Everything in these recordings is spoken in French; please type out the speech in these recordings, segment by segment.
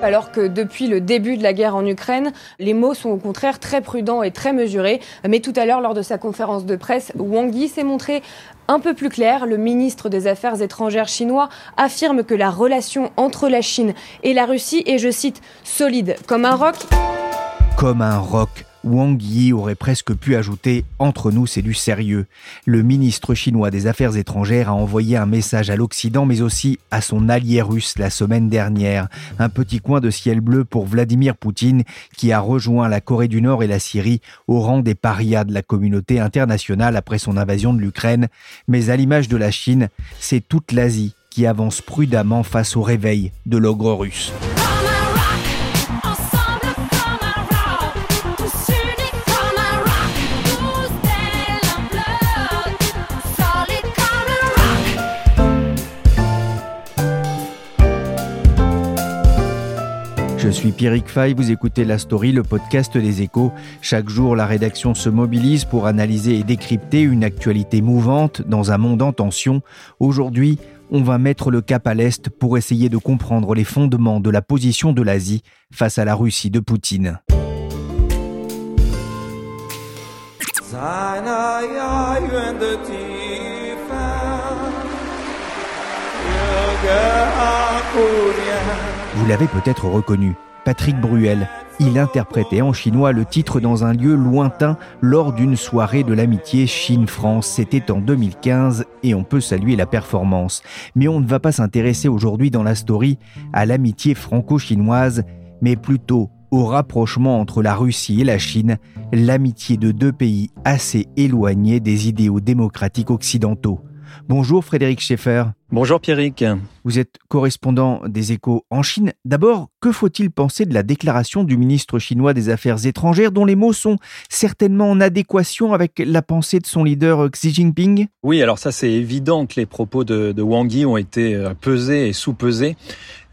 Alors que depuis le début de la guerre en Ukraine, les mots sont au contraire très prudents et très mesurés. Mais tout à l'heure, lors de sa conférence de presse, Wang Yi s'est montré un peu plus clair. Le ministre des Affaires étrangères chinois affirme que la relation entre la Chine et la Russie est, je cite, solide comme un roc. Comme un roc. Wang Yi aurait presque pu ajouter Entre nous, c'est du sérieux. Le ministre chinois des Affaires étrangères a envoyé un message à l'Occident, mais aussi à son allié russe la semaine dernière. Un petit coin de ciel bleu pour Vladimir Poutine, qui a rejoint la Corée du Nord et la Syrie au rang des parias de la communauté internationale après son invasion de l'Ukraine. Mais à l'image de la Chine, c'est toute l'Asie qui avance prudemment face au réveil de l'ogre russe. Je suis Pierrick Fay, vous écoutez La Story, le podcast des échos. Chaque jour, la rédaction se mobilise pour analyser et décrypter une actualité mouvante dans un monde en tension. Aujourd'hui, on va mettre le cap à l'Est pour essayer de comprendre les fondements de la position de l'Asie face à la Russie de Poutine. Vous l'avez peut-être reconnu, Patrick Bruel. Il interprétait en chinois le titre dans un lieu lointain lors d'une soirée de l'amitié Chine-France. C'était en 2015 et on peut saluer la performance. Mais on ne va pas s'intéresser aujourd'hui dans la story à l'amitié franco-chinoise, mais plutôt au rapprochement entre la Russie et la Chine, l'amitié de deux pays assez éloignés des idéaux démocratiques occidentaux. Bonjour Frédéric Schaeffer. Bonjour Pierrick. Vous êtes correspondant des échos en Chine. D'abord, que faut-il penser de la déclaration du ministre chinois des Affaires étrangères dont les mots sont certainement en adéquation avec la pensée de son leader Xi Jinping? Oui, alors ça c'est évident que les propos de, de Wang Yi ont été euh, pesés et sous-pesés.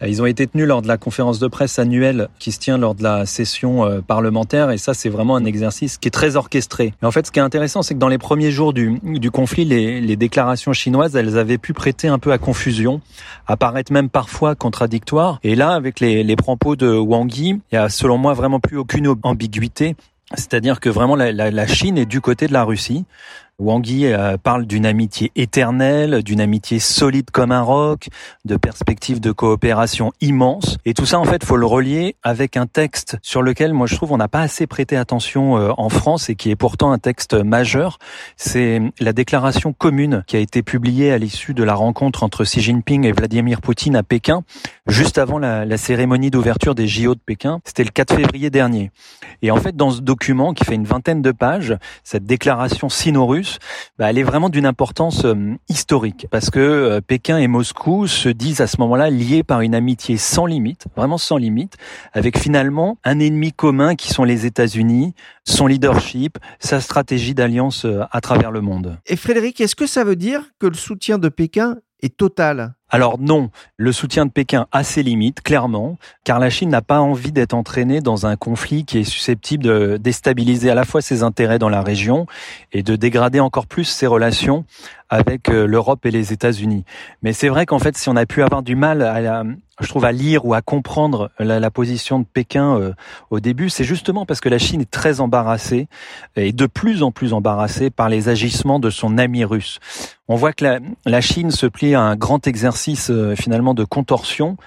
Euh, ils ont été tenus lors de la conférence de presse annuelle qui se tient lors de la session euh, parlementaire et ça c'est vraiment un exercice qui est très orchestré. En fait ce qui est intéressant c'est que dans les premiers jours du, du conflit, les, les déclarations chinoises elles avaient pu prêter un peu à confusion, apparaître même parfois contradictoires. Et là avec les, les propos de Wang Yi, il y a selon moi vraiment plus aucune ambiguïté. C'est-à-dire que vraiment la, la, Chine est du côté de la Russie. Wang Yi euh, parle d'une amitié éternelle, d'une amitié solide comme un roc, de perspectives de coopération immenses. Et tout ça, en fait, faut le relier avec un texte sur lequel, moi, je trouve, on n'a pas assez prêté attention euh, en France et qui est pourtant un texte majeur. C'est la déclaration commune qui a été publiée à l'issue de la rencontre entre Xi Jinping et Vladimir Poutine à Pékin, juste avant la, la cérémonie d'ouverture des JO de Pékin. C'était le 4 février dernier. Et en fait, dans ce document qui fait une vingtaine de pages, cette déclaration sino-russe, bah, elle est vraiment d'une importance euh, historique parce que euh, Pékin et Moscou se disent à ce moment-là liés par une amitié sans limite, vraiment sans limite, avec finalement un ennemi commun qui sont les États-Unis, son leadership, sa stratégie d'alliance euh, à travers le monde. Et Frédéric, est-ce que ça veut dire que le soutien de Pékin est total? Alors non, le soutien de Pékin a ses limites, clairement, car la Chine n'a pas envie d'être entraînée dans un conflit qui est susceptible de déstabiliser à la fois ses intérêts dans la région et de dégrader encore plus ses relations avec l'Europe et les États-Unis. Mais c'est vrai qu'en fait, si on a pu avoir du mal à, je trouve, à lire ou à comprendre la, position de Pékin euh, au début, c'est justement parce que la Chine est très embarrassée et de plus en plus embarrassée par les agissements de son ami russe. On voit que la Chine se plie à un grand exercice euh, finalement de contorsion.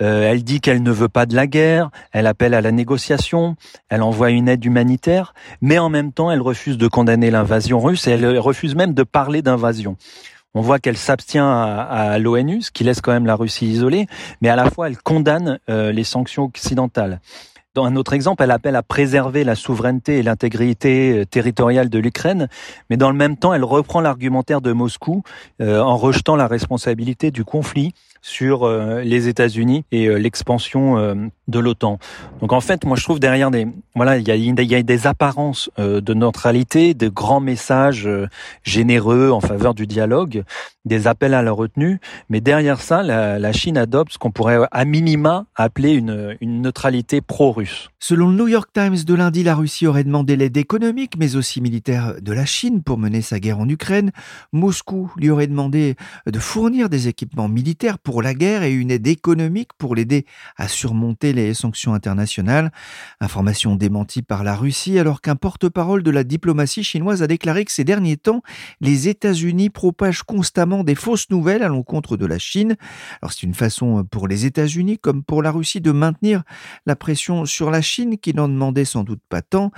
Euh, elle dit qu'elle ne veut pas de la guerre, elle appelle à la négociation, elle envoie une aide humanitaire, mais en même temps, elle refuse de condamner l'invasion russe et elle refuse même de parler d'invasion. On voit qu'elle s'abstient à, à l'ONU, ce qui laisse quand même la Russie isolée, mais à la fois elle condamne euh, les sanctions occidentales. Dans un autre exemple, elle appelle à préserver la souveraineté et l'intégrité euh, territoriale de l'Ukraine, mais dans le même temps, elle reprend l'argumentaire de Moscou euh, en rejetant la responsabilité du conflit sur euh, les États-Unis et l'expansion de l'OTAN. Donc en fait, moi je trouve derrière des voilà, il y a, y a, des apparences de neutralité, de grands messages généreux en faveur du dialogue, des appels à la retenue, mais derrière ça, la, la Chine adopte ce qu'on pourrait à minima appeler une, une neutralité pro-russe. Selon le New York Times de lundi, la Russie aurait demandé l'aide économique, mais aussi militaire de la Chine pour mener sa guerre en Ukraine. Moscou lui aurait demandé de fournir des équipements militaires pour la guerre et une aide économique pour l'aider à surmonter les sanctions internationales. Information démentie par la Russie, alors qu'un porte-parole de la diplomatie chinoise a déclaré que ces derniers temps, les États-Unis propagent constamment des fausses nouvelles à l'encontre de la Chine. Alors c'est une façon pour les États-Unis comme pour la Russie de maintenir la pression sur la Chine qui n'en demandait sans doute pas tant.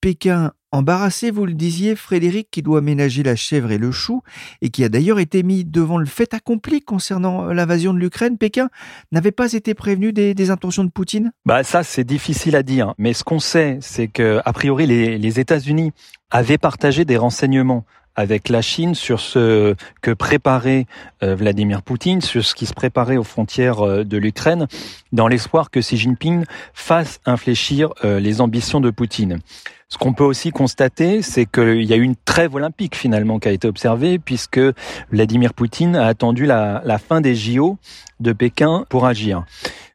Pékin embarrassé, vous le disiez, Frédéric, qui doit ménager la chèvre et le chou, et qui a d'ailleurs été mis devant le fait accompli concernant l'invasion de l'Ukraine. Pékin n'avait pas été prévenu des, intentions de Poutine? Bah ça, c'est difficile à dire. Mais ce qu'on sait, c'est que priori les, les États-Unis avaient partagé des renseignements avec la Chine sur ce que préparait euh, Vladimir Poutine, sur ce qui se préparait aux frontières euh, de l'Ukraine, dans l'espoir que Xi Jinping fasse infléchir euh, les ambitions de Poutine. Ce qu'on peut aussi constater, c'est qu'il y a eu une trêve olympique finalement qui a été observée, puisque Vladimir Poutine a attendu la, la fin des JO de Pékin pour agir.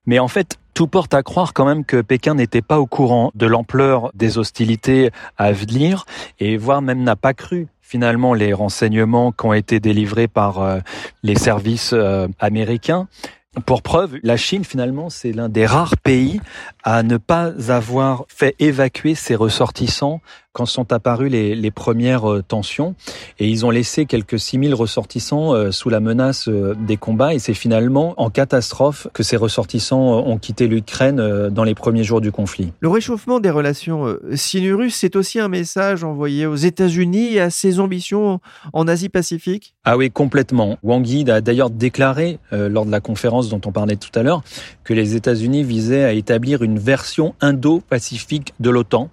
Mais en fait, tout porte à croire quand même que Pékin n'était pas au courant de l'ampleur des hostilités à venir et voire même n'a pas cru finalement les renseignements qui ont été délivrés par euh, les services euh, américains. Pour preuve, la Chine, finalement, c'est l'un des rares pays à ne pas avoir fait évacuer ses ressortissants quand sont apparues les, les premières euh, tensions. Et ils ont laissé quelques 6000 ressortissants euh, sous la menace euh, des combats. Et c'est finalement en catastrophe que ces ressortissants ont quitté l'Ukraine dans les premiers jours du conflit. Le réchauffement des relations sino-russes, c'est aussi un message envoyé aux États-Unis et à ses ambitions en Asie-Pacifique? Ah oui, complètement. Wang Yi a d'ailleurs déclaré lors de la conférence dont on parlait tout à l'heure que les États-Unis visaient à établir une version indo-pacifique de l'OTAN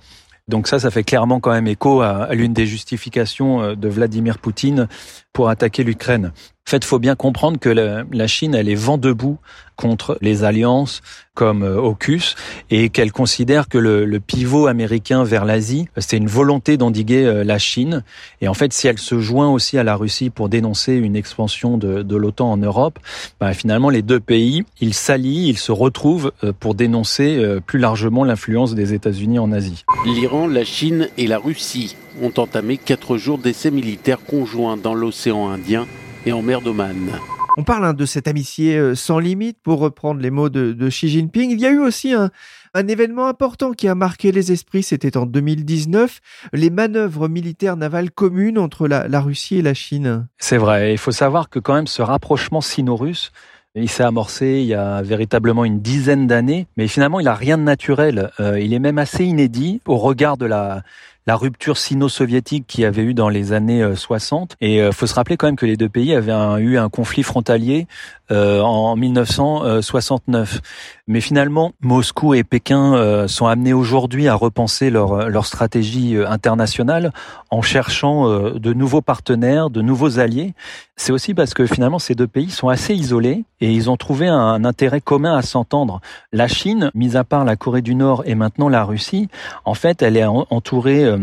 donc ça, ça fait clairement quand même écho à, l'une des justifications euh, de Vladimir Poutine pour attaquer l'Ukraine. En fait, faut bien comprendre que la, Chine, elle est vent debout contre les alliances comme euh, AUKUS et qu'elle considère que le, pivot américain vers l'Asie, c'est une volonté d'endiguer euh, la Chine. Et en fait, si elle se joint aussi à la Russie pour dénoncer une expansion de, l'OTAN en Europe, bah, finalement, les deux pays, ils s'allient, ils se retrouvent euh, pour dénoncer plus largement l'influence des États-Unis en Asie. L'Iran, la Chine et la Russie ont entamé quatre jours d'essais militaires conjoints dans l'océan Indien et en mer d'Oman. On parle hein, de cette amitié euh, sans limite, pour reprendre les mots de, Xi Jinping. Il y a eu aussi un, événement important qui a marqué les esprits, c'était en 2019, les manœuvres militaires navales communes entre la, Russie et la Chine. C'est vrai, il faut savoir que quand même ce rapprochement sino-russe, il s'est amorcé il y a véritablement une dizaine d'années, mais finalement il n'a rien de naturel. Euh, il est même assez inédit au regard de la, la rupture sino-soviétique qu'il y avait eu dans les années 60. Euh, Et il euh, faut se rappeler quand même que les deux pays avaient eu un conflit frontalier euh, en 1969. Mais finalement, Moscou et Pékin euh, sont amenés aujourd'hui à repenser leur, leur stratégie euh, internationale en cherchant de nouveaux partenaires, de nouveaux alliés. C'est aussi parce que finalement, ces deux pays sont assez isolés et ils ont trouvé un, intérêt commun à s'entendre. La Chine, mis à part la Corée du Nord et maintenant la Russie, en fait, elle est entourée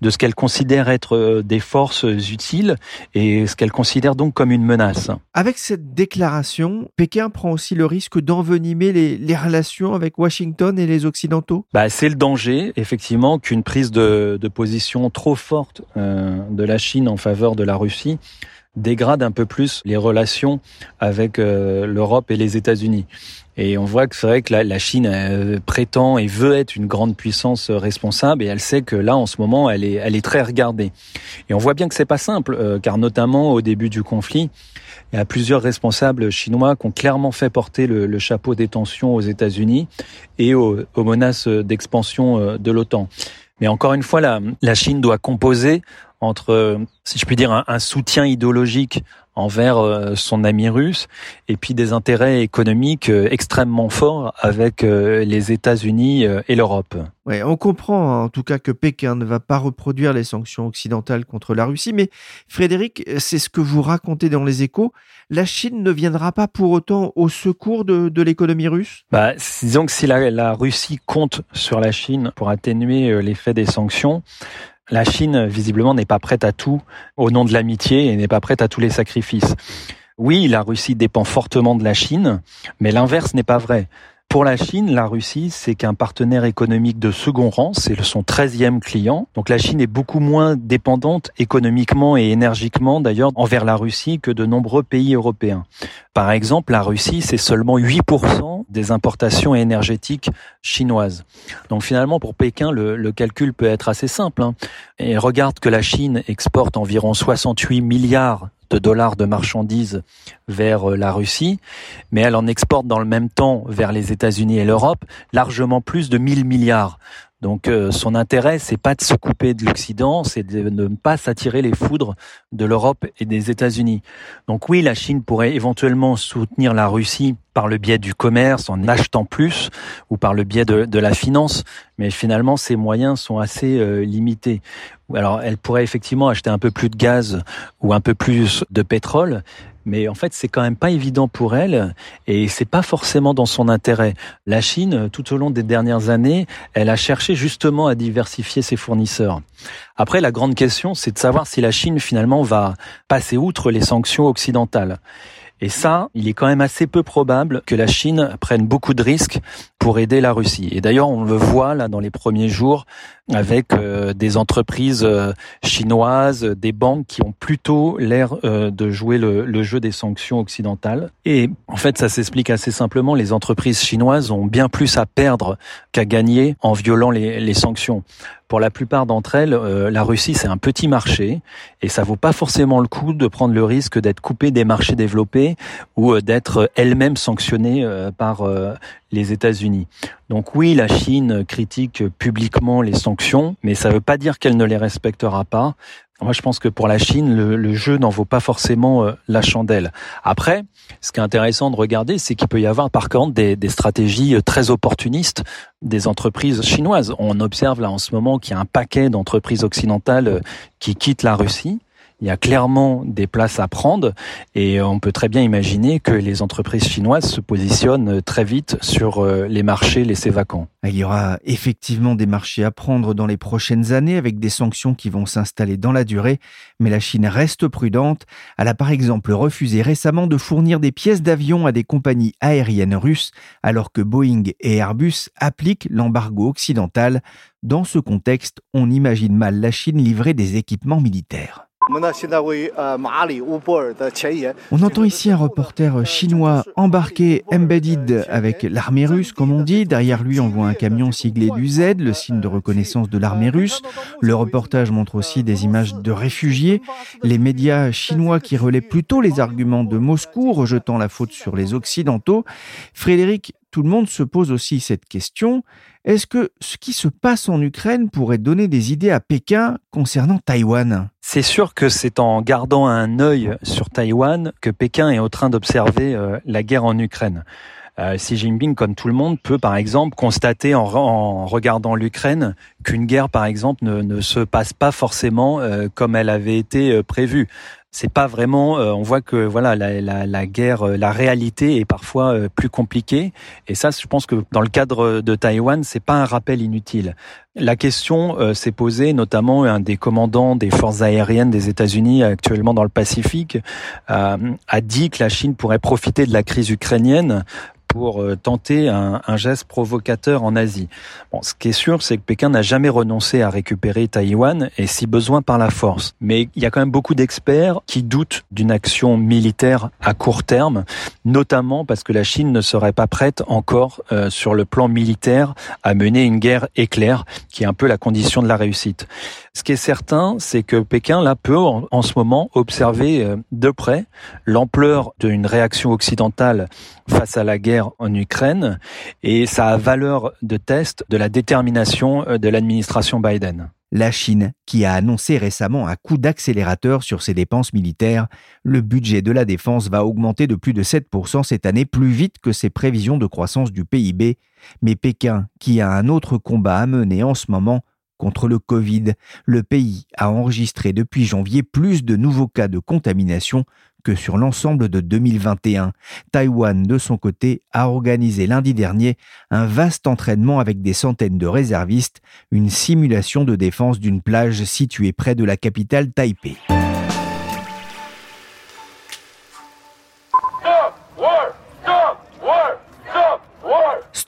de ce qu'elle considère être des forces utiles et ce qu'elle considère donc comme une menace. Avec cette déclaration, Pékin prend aussi le risque d'envenimer les, relations avec Washington et les Occidentaux? Bah, C'est le danger, effectivement, qu'une prise de, position trop forte euh, de la Chine en faveur de la Russie dégrade un peu plus les relations avec euh, l'Europe et les États-Unis. Et on voit que c'est vrai que la, Chine prétend et veut être une grande puissance responsable et elle sait que là en ce moment elle est elle est très regardée. Et on voit bien que c'est pas simple euh, car notamment au début du conflit, il y a plusieurs responsables chinois qui ont clairement fait porter le, chapeau des tensions aux États-Unis et aux, menaces d'expansion euh, de l'OTAN. Mais encore une fois, la Chine doit composer entre, si je puis dire, un soutien idéologique envers euh, son ami russe et puis des intérêts économiques euh, extrêmement forts avec euh, les États-Unis et l'Europe. Ouais, on comprend en tout cas que Pékin ne va pas reproduire les sanctions occidentales contre la Russie, mais Frédéric, c'est ce que vous racontez dans les échos, la Chine ne viendra pas pour autant au secours de, l'économie russe? Bah, Disons que si la, la Russie compte sur la Chine pour atténuer l'effet des sanctions, la Chine, visiblement, n'est pas prête à tout au nom de l'amitié et n'est pas prête à tous les sacrifices. Oui, la Russie dépend fortement de la Chine, mais l'inverse n'est pas vrai. Pour la Chine, la Russie, c'est qu'un partenaire économique de second rang, c'est son 13e client. Donc la Chine est beaucoup moins dépendante économiquement et énergiquement d'ailleurs envers la Russie que de nombreux pays européens. Par exemple, la Russie, c'est seulement 8% des importations énergétiques chinoises. Donc finalement, pour Pékin, le, calcul peut être assez simple. Hein. Et regarde que la Chine exporte environ 68 milliards de dollars de marchandises vers euh, la Russie, mais elle en exporte dans le même temps vers les États-Unis et l'Europe largement plus de 1000 milliards. Donc euh, son intérêt, c'est pas de se couper de l'Occident, c'est de ne pas s'attirer les foudres de l'Europe et des États-Unis. Donc oui, la Chine pourrait éventuellement soutenir la Russie par le biais du commerce, en achetant plus, ou par le biais de, la finance, mais finalement ces moyens sont assez euh, limités. Alors elle pourrait effectivement acheter un peu plus de gaz ou un peu plus de pétrole, mais en fait c'est quand même pas évident pour elle et c'est pas forcément dans son intérêt. La Chine, tout au long des dernières années, elle a cherché justement à diversifier ses fournisseurs. Après, la grande question, c'est de savoir si la Chine finalement va passer outre les sanctions occidentales. Et ça, il est quand même assez peu probable que la Chine prenne beaucoup de risques pour aider la Russie. Et d'ailleurs, on le voit là dans les premiers jours avec euh, des entreprises euh, chinoises, des banques qui ont plutôt l'air euh, de jouer le, jeu des sanctions occidentales. Et en fait, ça s'explique assez simplement. Les entreprises chinoises ont bien plus à perdre qu'à gagner en violant les, les sanctions. Pour la plupart d'entre elles, la Russie c'est un petit marché et ça vaut pas forcément le coup de prendre le risque d'être coupé des marchés développés ou d'être elle-même sanctionnée par les États-Unis. Donc oui, la Chine critique publiquement les sanctions, mais ça ne veut pas dire qu'elle ne les respectera pas. Moi, je pense que pour la Chine, le, jeu n'en vaut pas forcément euh, la chandelle. Après, ce qui est intéressant de regarder, c'est qu'il peut y avoir par contre des, des, stratégies euh, très opportunistes des entreprises chinoises. On observe là en ce moment qu'il y a un paquet d'entreprises occidentales euh, qui quittent la Russie il y a clairement des places à prendre et on peut très bien imaginer que les entreprises chinoises se positionnent très vite sur euh, les marchés laissés vacants. Il y aura effectivement des marchés à prendre dans les prochaines années avec des sanctions qui vont s'installer dans la durée, mais la Chine reste prudente. Elle a par exemple refusé récemment de fournir des pièces d'avion à des compagnies aériennes russes alors que Boeing et Airbus appliquent l'embargo occidental. Dans ce contexte, on imagine mal la Chine livrer des équipements militaires. On entend ici un reporter chinois embarqué, embedded avec l'armée russe, comme on dit. Derrière lui, on voit un camion siglé du Z, le signe de reconnaissance de l'armée russe. Le reportage montre aussi des images de réfugiés. Les médias chinois qui relaient plutôt les arguments de Moscou, rejetant la faute sur les Occidentaux. Frédéric, tout le monde se pose aussi cette question. Est-ce que ce qui se passe en Ukraine pourrait donner des idées à Pékin concernant Taïwan? C'est sûr que c'est en gardant un œil sur Taïwan que Pékin est en train d'observer euh, la guerre en Ukraine. Euh, Xi Jinping, comme tout le monde, peut par exemple constater en, regardant l'Ukraine qu'une guerre, par exemple, ne, se passe pas forcément euh, comme elle avait été prévue c'est pas vraiment. Euh, on voit que voilà la, la, la, guerre, euh, la réalité est parfois euh, plus compliquée. Et ça, je pense que dans le cadre de Taïwan, c'est pas un rappel inutile. La question s'est posée, notamment un des commandants des forces aériennes des États-Unis actuellement dans le Pacifique a dit que la Chine pourrait profiter de la crise ukrainienne pour euh, tenter un, geste provocateur en Asie. Bon, ce qui est sûr, c'est que Pékin n'a jamais renoncé à récupérer Taïwan et si besoin par la force. Mais il y a quand même beaucoup d'experts qui doutent d'une action militaire à court terme, notamment parce que la Chine ne serait pas prête encore euh, sur le plan militaire à mener une guerre éclair, qui est un peu la condition de la réussite. Ce qui est certain, c'est que Pékin là peut en, ce moment observer euh, de près l'ampleur d'une réaction occidentale face à la guerre en Ukraine et ça a valeur de test de la détermination euh, de l'administration Biden. La Chine, qui a annoncé récemment un coup d'accélérateur sur ses dépenses militaires, le budget de la défense va augmenter de plus de 7% cette année, plus vite que ses prévisions de croissance du PIB. Mais Pékin, qui a un autre combat à mener en ce moment, contre le Covid, le pays a enregistré depuis janvier plus de nouveaux cas de contamination que sur l'ensemble de 2021. Taïwan, de son côté, a organisé lundi dernier un vaste entraînement avec des centaines de réservistes, une simulation de défense d'une plage située près de la capitale Taipei.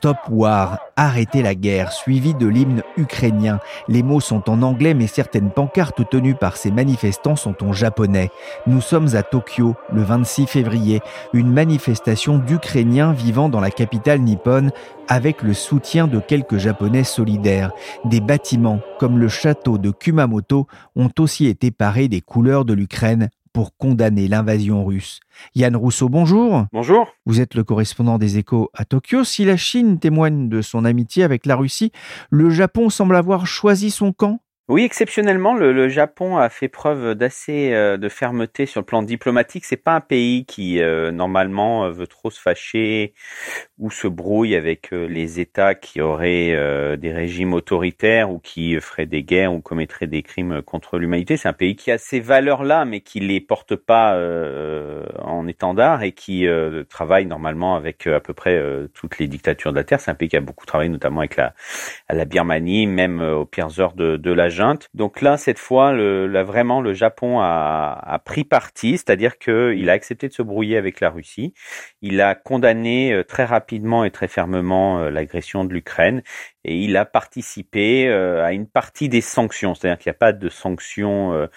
Stop War, arrêtez la guerre, suivi de l'hymne ukrainien. Les mots sont en anglais, mais certaines pancartes tenues par ces manifestants sont en japonais. Nous sommes à Tokyo, le 26 février, une manifestation d'Ukrainiens vivant dans la capitale nippone avec le soutien de quelques Japonais solidaires. Des bâtiments, comme le château de Kumamoto, ont aussi été parés des couleurs de l'Ukraine pour condamner l'invasion russe. Yann Rousseau, bonjour. Bonjour. Vous êtes le correspondant des échos à Tokyo. Si la Chine témoigne de son amitié avec la Russie, le Japon semble avoir choisi son camp oui, exceptionnellement, le, Japon a fait preuve d'assez euh, de fermeté sur le plan diplomatique. C'est pas un pays qui euh, normalement euh, veut trop se fâcher ou se brouille avec les États qui auraient des régimes autoritaires ou qui feraient des guerres ou commettraient des crimes contre l'humanité. C'est un pays qui a ces valeurs-là, mais qui les porte pas en étendard et qui travaille normalement avec à peu près toutes les dictatures de la terre. C'est un pays qui a beaucoup travaillé, notamment avec la, Birmanie, même aux pires heures de la donc là, cette fois, le, là, vraiment, le Japon a, a pris parti, c'est-à-dire qu'il a accepté de se brouiller avec la Russie. Il a condamné euh, très rapidement et très fermement euh, l'agression de l'Ukraine et il a participé euh, à une partie des sanctions, c'est-à-dire qu'il n'y a pas de sanctions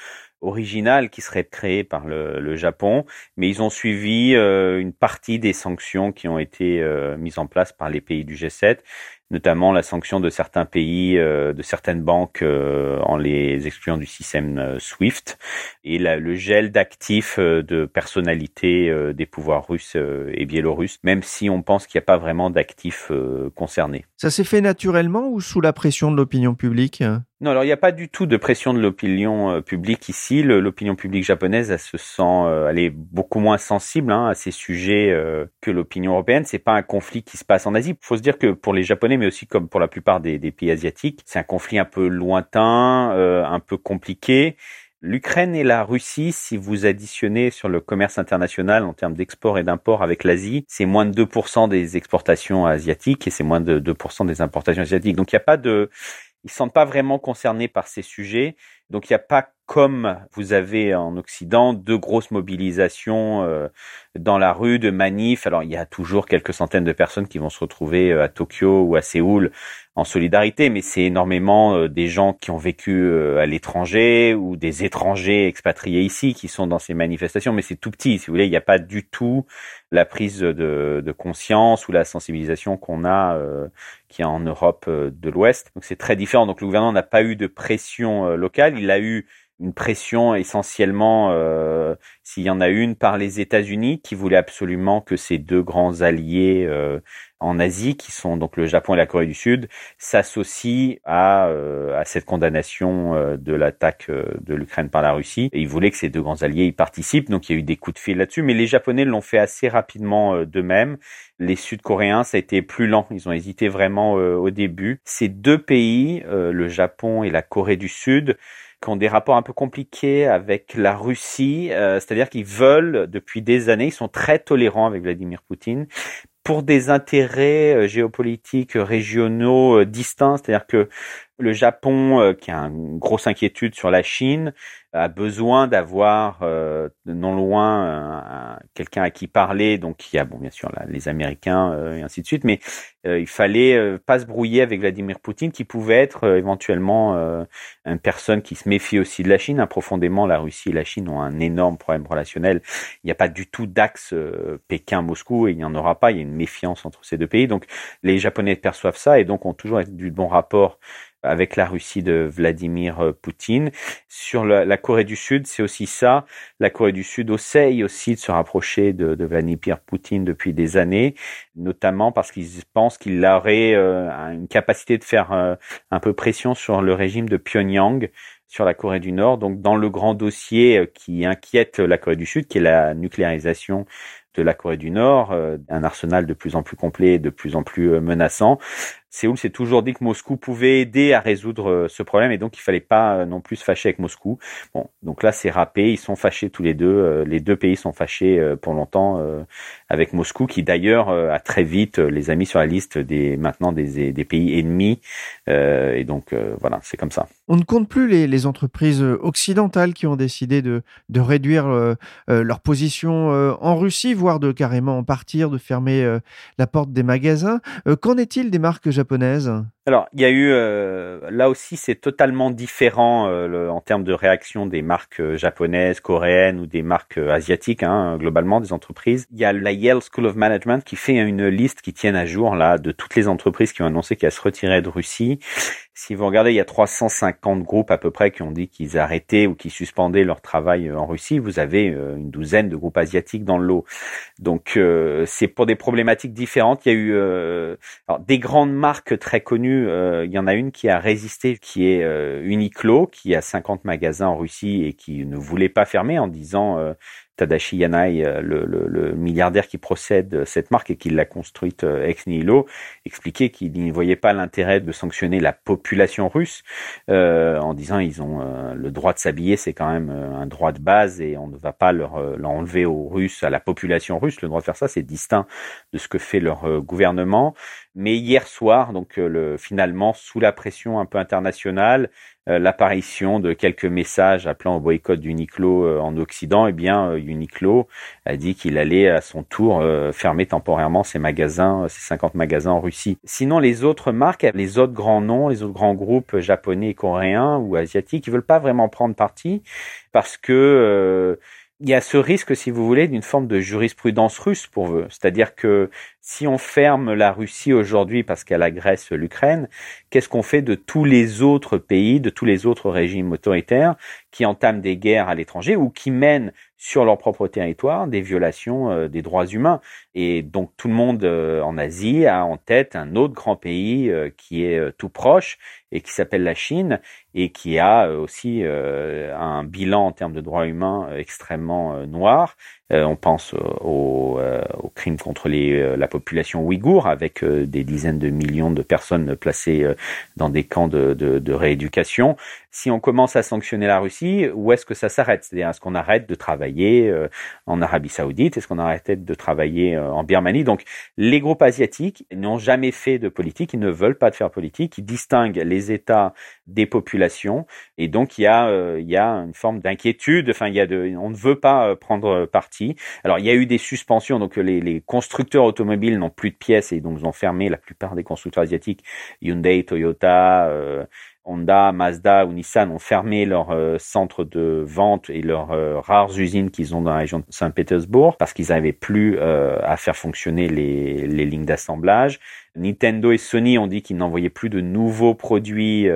originales qui seraient créées par le, le, Japon, mais ils ont suivi une partie des sanctions qui ont été mises en place par les pays du G7 notamment la sanction de certains pays, euh, de certaines banques euh, en les excluant du système euh, SWIFT, et le gel d'actifs de personnalités des pouvoirs russes et biélorusses, même si on pense qu'il n'y a pas vraiment d'actifs concernés. Ça s'est fait naturellement ou sous la pression de l'opinion publique? Non, alors il n'y a pas du tout de pression de l'opinion publique ici. L'opinion publique japonaise, elle se sent, elle est beaucoup moins sensible hein, à ces sujets que l'opinion européenne. C'est pas un conflit qui se passe en Asie. Il faut se dire que pour les Japonais, mais aussi comme pour la plupart des, pays asiatiques. C'est un conflit un peu lointain, euh, un peu compliqué. L'Ukraine et la Russie, si vous additionnez sur le commerce international en termes d'export et d'import avec l'Asie, c'est moins de 2% des exportations asiatiques et c'est moins de 2% des importations asiatiques. Donc il n'y a pas de, ils ne sont pas vraiment concernés par ces sujets. Donc il n'y a pas comme vous avez en Occident deux grosses mobilisations euh, dans la rue de manifs. Alors il y a toujours quelques centaines de personnes qui vont se retrouver euh, à Tokyo ou à Séoul en solidarité, mais c'est énormément euh, des gens qui ont vécu à l'étranger ou des étrangers expatriés ici qui sont dans ces manifestations, mais c'est tout petit. Si vous voulez, il n'y a pas du tout la prise de, de conscience ou la sensibilisation qu'on a qui est en Europe de l'Ouest. Donc c'est très différent. Donc le gouvernement n'a pas eu de pression locale, il a eu une pression essentiellement, euh, s'il y en a une, par les États-Unis qui voulaient absolument que ces deux grands alliés euh, en Asie, qui sont donc le Japon et la Corée du Sud, s'associent à, euh, à cette condamnation euh, de l'attaque de l'Ukraine par la Russie. Et ils voulaient que ces deux grands alliés y participent, donc il y a eu des coups de fil là-dessus. Mais les Japonais l'ont fait assez rapidement d'eux-mêmes. Les Sud-Coréens, ça a été plus lent. Ils ont hésité vraiment au début. Ces deux pays, le Japon et la Corée du Sud, qui ont des rapports un peu compliqués avec la Russie, euh, c'est-à-dire qu'ils veulent depuis des années, ils sont très tolérants avec Vladimir Poutine pour des intérêts euh, géopolitiques régionaux euh, distincts, c'est-à-dire que le Japon, qui a une grosse inquiétude sur la Chine, a besoin d'avoir euh, non loin quelqu'un à qui parler. Donc il y a bon bien sûr là, les Américains euh, et ainsi de suite, mais euh, il fallait pas se brouiller avec Vladimir Poutine, qui pouvait être éventuellement une personne qui se méfie aussi de la Chine. Hein, profondément, la Russie et la Chine ont un énorme problème relationnel. Il n'y a pas du tout d'axe Pékin-Moscou et il n'y en aura pas. Il y a une méfiance entre ces deux pays. Donc les Japonais perçoivent ça et donc ont toujours du bon rapport avec la Russie de Vladimir Poutine. Sur la, Corée du Sud, c'est aussi ça. La Corée du Sud essaye aussi de se rapprocher de, de Vladimir Poutine depuis des années, notamment parce qu'ils pensent qu'il aurait une capacité de faire un peu pression sur le régime de Pyongyang sur la Corée du Nord. Donc, dans le grand dossier euh, qui inquiète la Corée du Sud, qui est la nucléarisation de la Corée du Nord, euh, un arsenal de plus en plus complet, de plus en plus euh, menaçant. Séoul s'est toujours dit que Moscou pouvait aider à résoudre ce problème et donc il fallait pas non plus se fâcher avec Moscou. Bon, donc là c'est râpé, ils sont fâchés tous les deux, les deux pays sont fâchés pour longtemps avec Moscou qui d'ailleurs a très vite les a mis sur la liste des maintenant des, pays ennemis et donc voilà, c'est comme ça. On ne compte plus les, entreprises euh, occidentales qui ont décidé de, réduire euh, euh, leur position en Russie, voire de carrément en partir, de fermer la porte des magasins. Qu'en est-il des marques alors, il y a eu là aussi, c'est totalement différent en termes de réaction des marques japonaises, coréennes ou des marques asiatiques, hein, globalement des entreprises. Il y a la Yale School of Management qui fait une liste qui tient à jour là de toutes les entreprises qui ont annoncé qu'elles se retiraient de Russie. Si vous regardez, il y a 350 groupes à peu près qui ont dit qu'ils arrêtaient ou qui suspendaient leur travail euh, en Russie. Vous avez euh, une douzaine de groupes asiatiques dans le lot. Donc euh, c'est pour des problématiques différentes. Il y a eu des grandes marques très connues. il y en a une qui a résisté, qui est Uniqlo, qui a 50 magasins en Russie et qui ne voulait pas fermer en disant Tadashi Yanai, euh, le, milliardaire qui procède cette marque et qui l'a construite euh, ex nihilo, expliquait qu'il n'y voyait pas l'intérêt de sanctionner la population russe euh, en disant ils ont le droit de s'habiller, c'est quand même un droit de base et on ne va pas leur l'enlever aux Russes, à la population russe. Le droit de faire ça, c'est distinct de ce que fait leur gouvernement. Mais hier soir, donc le, finalement, sous la pression un peu internationale, euh, l'apparition de quelques messages appelant au boycott d'Uniqlo euh, en Occident, eh bien euh, Uniqlo a dit qu'il allait à son tour fermer temporairement ses magasins, ses 50 magasins en Russie. Sinon, les autres marques, les autres grands noms, les autres grands groupes japonais, coréens ou asiatiques, ils veulent pas vraiment prendre parti parce que il y a ce risque, si vous voulez, d'une forme de jurisprudence russe pour eux. C'est-à-dire que si on ferme la Russie aujourd'hui parce qu'elle agresse l'Ukraine, qu'est-ce qu'on fait de tous les autres pays, de tous les autres régimes autoritaires qui entament des guerres à l'étranger ou qui mènent sur leur propre territoire des violations euh, des droits humains? Et donc tout le monde euh, en Asie a en tête un autre grand pays euh, qui est tout proche et qui s'appelle la Chine et qui a aussi un bilan en termes de droits humains extrêmement noir euh, on pense aux, euh, crimes contre les, euh, la population ouïghour, avec des dizaines de millions de personnes placées dans des camps de, de, de, rééducation. Si on commence à sanctionner la Russie, où est-ce que ça s'arrête? C'est-à-dire, est-ce qu'on arrête de travailler en Arabie Saoudite? Est-ce qu'on arrête de travailler en Birmanie? Donc, les groupes asiatiques n'ont jamais fait de politique, ils ne veulent pas de faire politique, ils distinguent les États des populations, et donc il y a, il y a une forme d'inquiétude. Enfin, il y a de, on ne veut pas prendre parti alors il y a eu des suspensions, donc les, constructeurs automobiles n'ont plus de pièces et donc ils ont fermé la plupart des constructeurs asiatiques, Hyundai, Toyota. Euh, Honda, Mazda ou Nissan ont fermé leurs euh, centres de vente et leurs euh, rares usines qu'ils ont dans la région de Saint-Pétersbourg parce qu'ils n'avaient plus à faire fonctionner les lignes d'assemblage. Nintendo et Sony ont dit qu'ils n'envoyaient plus de nouveaux produits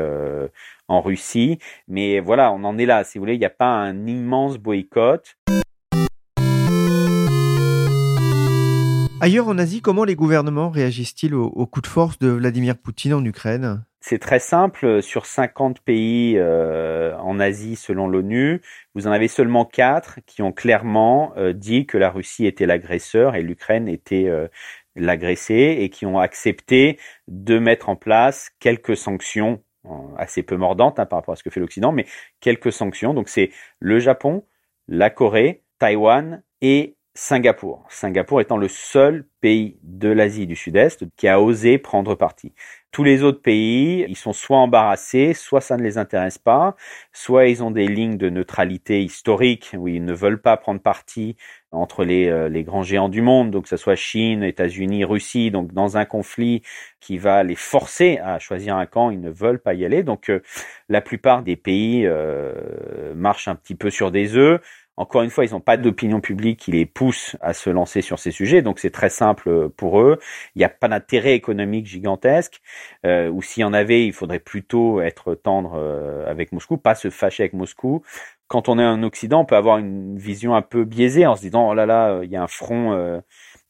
en Russie. Mais voilà, on en est là. Si vous voulez, il n'y a pas un immense boycott. Ailleurs en Asie, comment les gouvernements réagissent-ils au, coup de force de Vladimir Poutine en Ukraine? C'est très simple. Sur 50 pays euh, en Asie, selon l'ONU, vous en avez seulement 4 qui ont clairement euh, dit que la Russie était l'agresseur et l'Ukraine était euh, et qui ont accepté de mettre en place quelques sanctions assez peu mordantes hein, par rapport à ce que fait l'Occident, mais quelques sanctions. Donc c'est le Japon, la Corée, Taïwan et Singapour. Singapour étant le seul pays de l'Asie du Sud-Est qui a osé prendre parti. Tous les autres pays, ils sont soit embarrassés, soit ça ne les intéresse pas, soit ils ont des lignes de neutralité historique où ils ne veulent pas prendre parti entre les, euh, les grands géants du monde, donc que ce soit Chine, États-Unis, Russie, donc dans un conflit qui va les forcer à choisir un camp, ils ne veulent pas y aller. Donc euh, la plupart des pays euh, marchent un petit peu sur des œufs Encore une fois, ils n'ont pas d'opinion publique qui les pousse à se lancer sur ces sujets, donc c'est très simple pour eux. Il n'y a pas d'intérêt économique gigantesque, euh, ou s'il y en avait, il faudrait plutôt être tendre euh, avec Moscou, pas se fâcher avec Moscou. Quand on est en Occident, on peut avoir une vision un peu biaisée en se disant oh là là, il y a un front euh,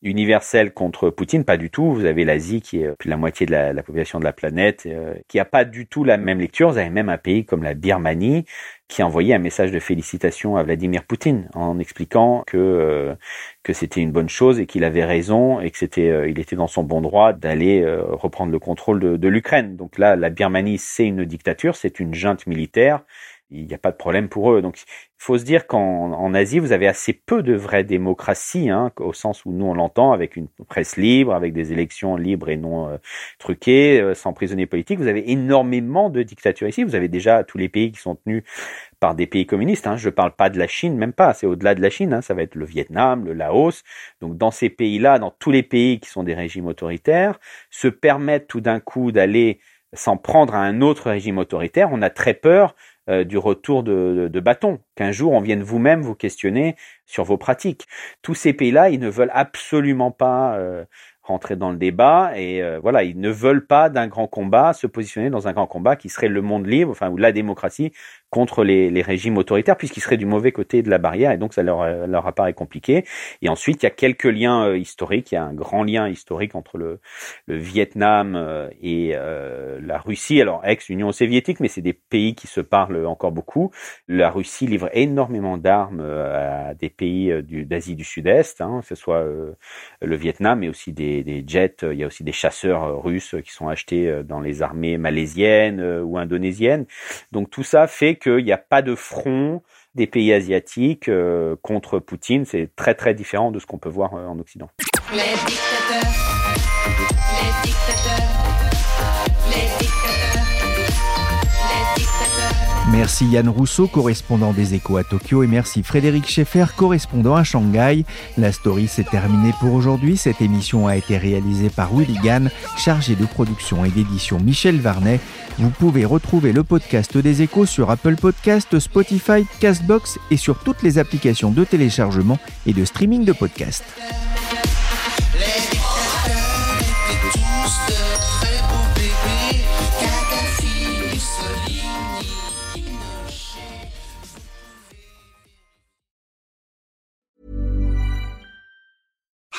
universel contre Poutine, pas du tout. Vous avez l'Asie qui est plus de la moitié de la, population de la planète, euh, qui a pas du tout la même lecture. Vous avez même un pays comme la Birmanie qui a envoyé un message de félicitations à Vladimir Poutine en expliquant que euh, que c'était une bonne chose et qu'il avait raison et que c'était euh, il était dans son bon droit d'aller reprendre le contrôle de l'Ukraine. Donc là, la Birmanie, c'est une dictature, c'est une junte militaire il n'y a pas de problème pour eux. Donc, il faut se dire qu'en Asie, vous avez assez peu de vraies démocraties, hein, au sens où nous on l'entend, avec une presse libre, avec des élections libres et non euh, truquées, euh, sans prisonniers politiques. Vous avez énormément de dictatures ici. Vous avez déjà tous les pays qui sont tenus par des pays communistes. Hein. Je ne parle pas de la Chine, même pas. C'est au-delà de la Chine. Hein. Ça va être le Vietnam, le Laos. Donc, dans ces pays-là, dans tous les pays qui sont des régimes autoritaires, se permettre tout d'un coup d'aller s'en prendre à un autre régime autoritaire, on a très peur euh, du retour de, de, bâton, qu'un jour on vienne vous-même vous questionner sur vos pratiques. Tous ces pays-là, ils ne veulent absolument pas euh, rentrer dans le débat et euh, voilà, ils ne veulent pas d'un grand combat se positionner dans un grand combat qui serait le monde libre, enfin ou la démocratie contre les, les régimes autoritaires puisqu'ils seraient du mauvais côté de la barrière et donc ça leur, leur apparaît compliqué. Et ensuite, il y a quelques liens euh, historiques. Il y a un grand lien historique entre le, le Vietnam euh, et euh, la Russie. Alors, ex-Union soviétique, mais c'est des pays qui se parlent encore beaucoup. La Russie livre énormément d'armes à des pays d'Asie du Sud-Est, hein, que ce soit le Vietnam, mais aussi des, des, jets. Il y a aussi des chasseurs russes qui sont achetés dans les armées malaisiennes ou indonésiennes. Donc tout ça fait qu'il n'y a pas de front des pays asiatiques euh, contre Poutine. C'est très très différent de ce qu'on peut voir euh, en Occident. Merci Yann Rousseau, correspondant des Échos à Tokyo, et merci Frédéric Schaeffer, correspondant à Shanghai. La story s'est terminée pour aujourd'hui. Cette émission a été réalisée par Willy Gann, chargé de production et d'édition Michel Varnet. Vous pouvez retrouver le podcast des Échos sur Apple Podcast, Spotify, Castbox et sur toutes les applications de téléchargement et de streaming de podcasts.